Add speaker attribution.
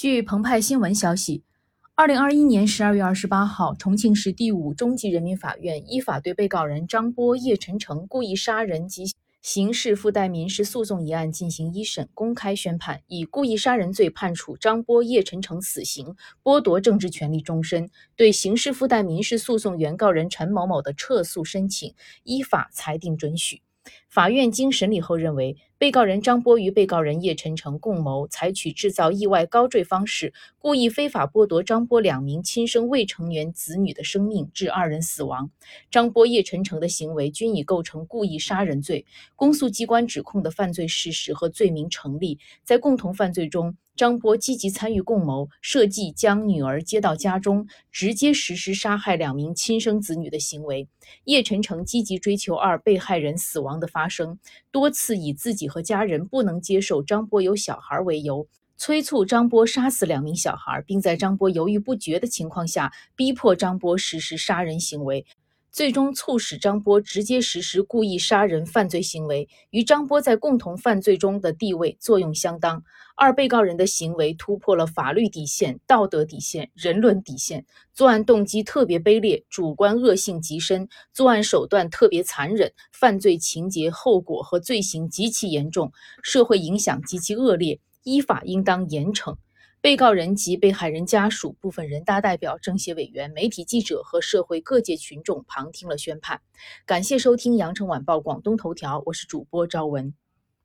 Speaker 1: 据澎湃新闻消息，二零二一年十二月二十八号，重庆市第五中级人民法院依法对被告人张波、叶晨晨故意杀人及刑事附带民事诉讼一案进行一审，公开宣判，以故意杀人罪判处张波、叶晨晨死刑，剥夺政治权利终身。对刑事附带民事诉讼原告人陈某某的撤诉申请，依法裁定准许。法院经审理后认为，被告人张波与被告人叶晨晨共谋，采取制造意外高坠方式，故意非法剥夺张波两名亲生未成年子女的生命，致二人死亡。张波、叶晨晨的行为均已构成故意杀人罪，公诉机关指控的犯罪事实和罪名成立。在共同犯罪中，张波积极参与共谋，设计将女儿接到家中，直接实施杀害两名亲生子女的行为。叶晨晨积极追求二被害人死亡的发生，多次以自己和家人不能接受张波有小孩为由，催促张波杀死两名小孩，并在张波犹豫不决的情况下，逼迫张波实施杀人行为。最终促使张波直接实施故意杀人犯罪行为，与张波在共同犯罪中的地位作用相当。二被告人的行为突破了法律底线、道德底线、人伦底线，作案动机特别卑劣，主观恶性极深，作案手段特别残忍，犯罪情节、后果和罪行极其严重，社会影响极其恶劣，依法应当严惩。被告人及被害人家属、部分人大代表、政协委员、媒体记者和社会各界群众旁听了宣判。感谢收听羊城晚报广东头条，我是主播朝文。